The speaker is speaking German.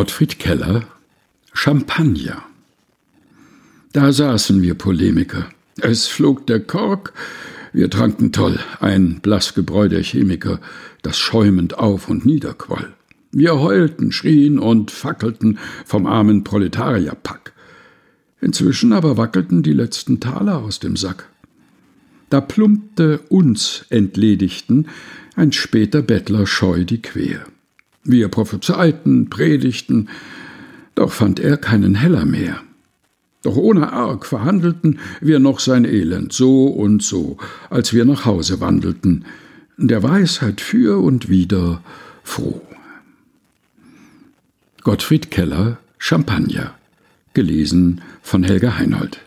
Gottfried Keller Champagner. Da saßen wir Polemiker. Es flog der Kork, wir tranken toll, ein Blassgebräu der Chemiker, das schäumend auf und niederquoll. Wir heulten, schrien und fackelten vom armen Proletarierpack. Inzwischen aber wackelten die letzten Taler aus dem Sack. Da plumpte uns Entledigten ein später Bettler scheu die Quer. Wir prophezeiten, predigten, doch fand er keinen Heller mehr. Doch ohne Arg verhandelten wir noch sein Elend so und so, als wir nach Hause wandelten, der Weisheit für und wider froh. Gottfried Keller Champagner gelesen von Helga Heinold